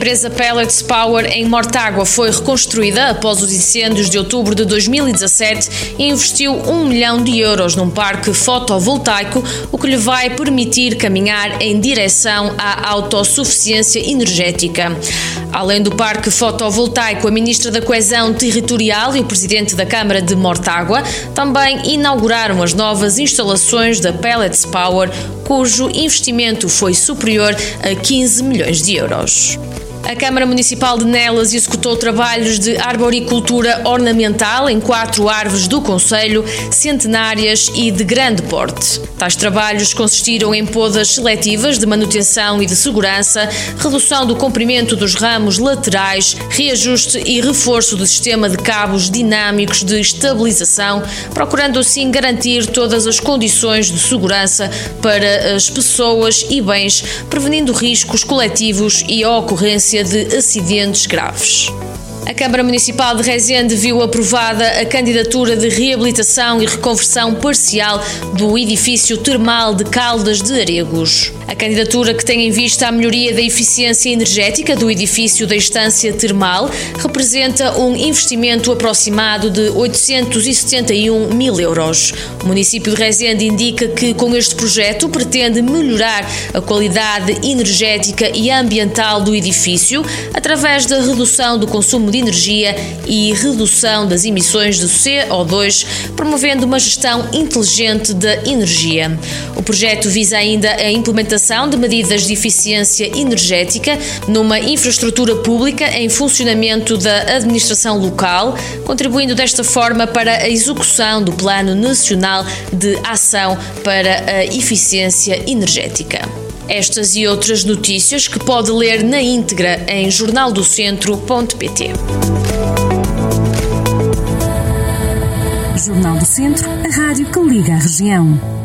A empresa Pellets Power em Mortágua foi reconstruída após os incêndios de outubro de 2017 e investiu um milhão de euros num parque fotovoltaico, o que lhe vai permitir caminhar em direção à autossuficiência energética. Além do parque fotovoltaico, a ministra da Coesão Territorial e o presidente da Câmara de Mortágua também inauguraram as novas instalações da Pellets Power, cujo investimento foi superior a 15 milhões de euros. A Câmara Municipal de Nelas executou trabalhos de arboricultura ornamental em quatro árvores do Conselho, centenárias e de grande porte. Tais trabalhos consistiram em podas seletivas de manutenção e de segurança, redução do comprimento dos ramos laterais, reajuste e reforço do sistema de cabos dinâmicos de estabilização, procurando assim garantir todas as condições de segurança para as pessoas e bens, prevenindo riscos coletivos e a ocorrência de acidentes graves. A Câmara Municipal de Rezende viu aprovada a candidatura de reabilitação e reconversão parcial do edifício termal de Caldas de Aregos. A candidatura, que tem em vista a melhoria da eficiência energética do edifício da estância termal, representa um investimento aproximado de 871 mil euros. O município de Rezende indica que, com este projeto, pretende melhorar a qualidade energética e ambiental do edifício através da redução do consumo de energia e redução das emissões de CO2, promovendo uma gestão inteligente da energia. O projeto visa ainda a implementação de medidas de eficiência energética numa infraestrutura pública em funcionamento da administração local, contribuindo desta forma para a execução do Plano Nacional de Ação para a Eficiência Energética. Estas e outras notícias que pode ler na íntegra em jornaldocentro.pt. Jornal do Centro, a rádio que liga a região.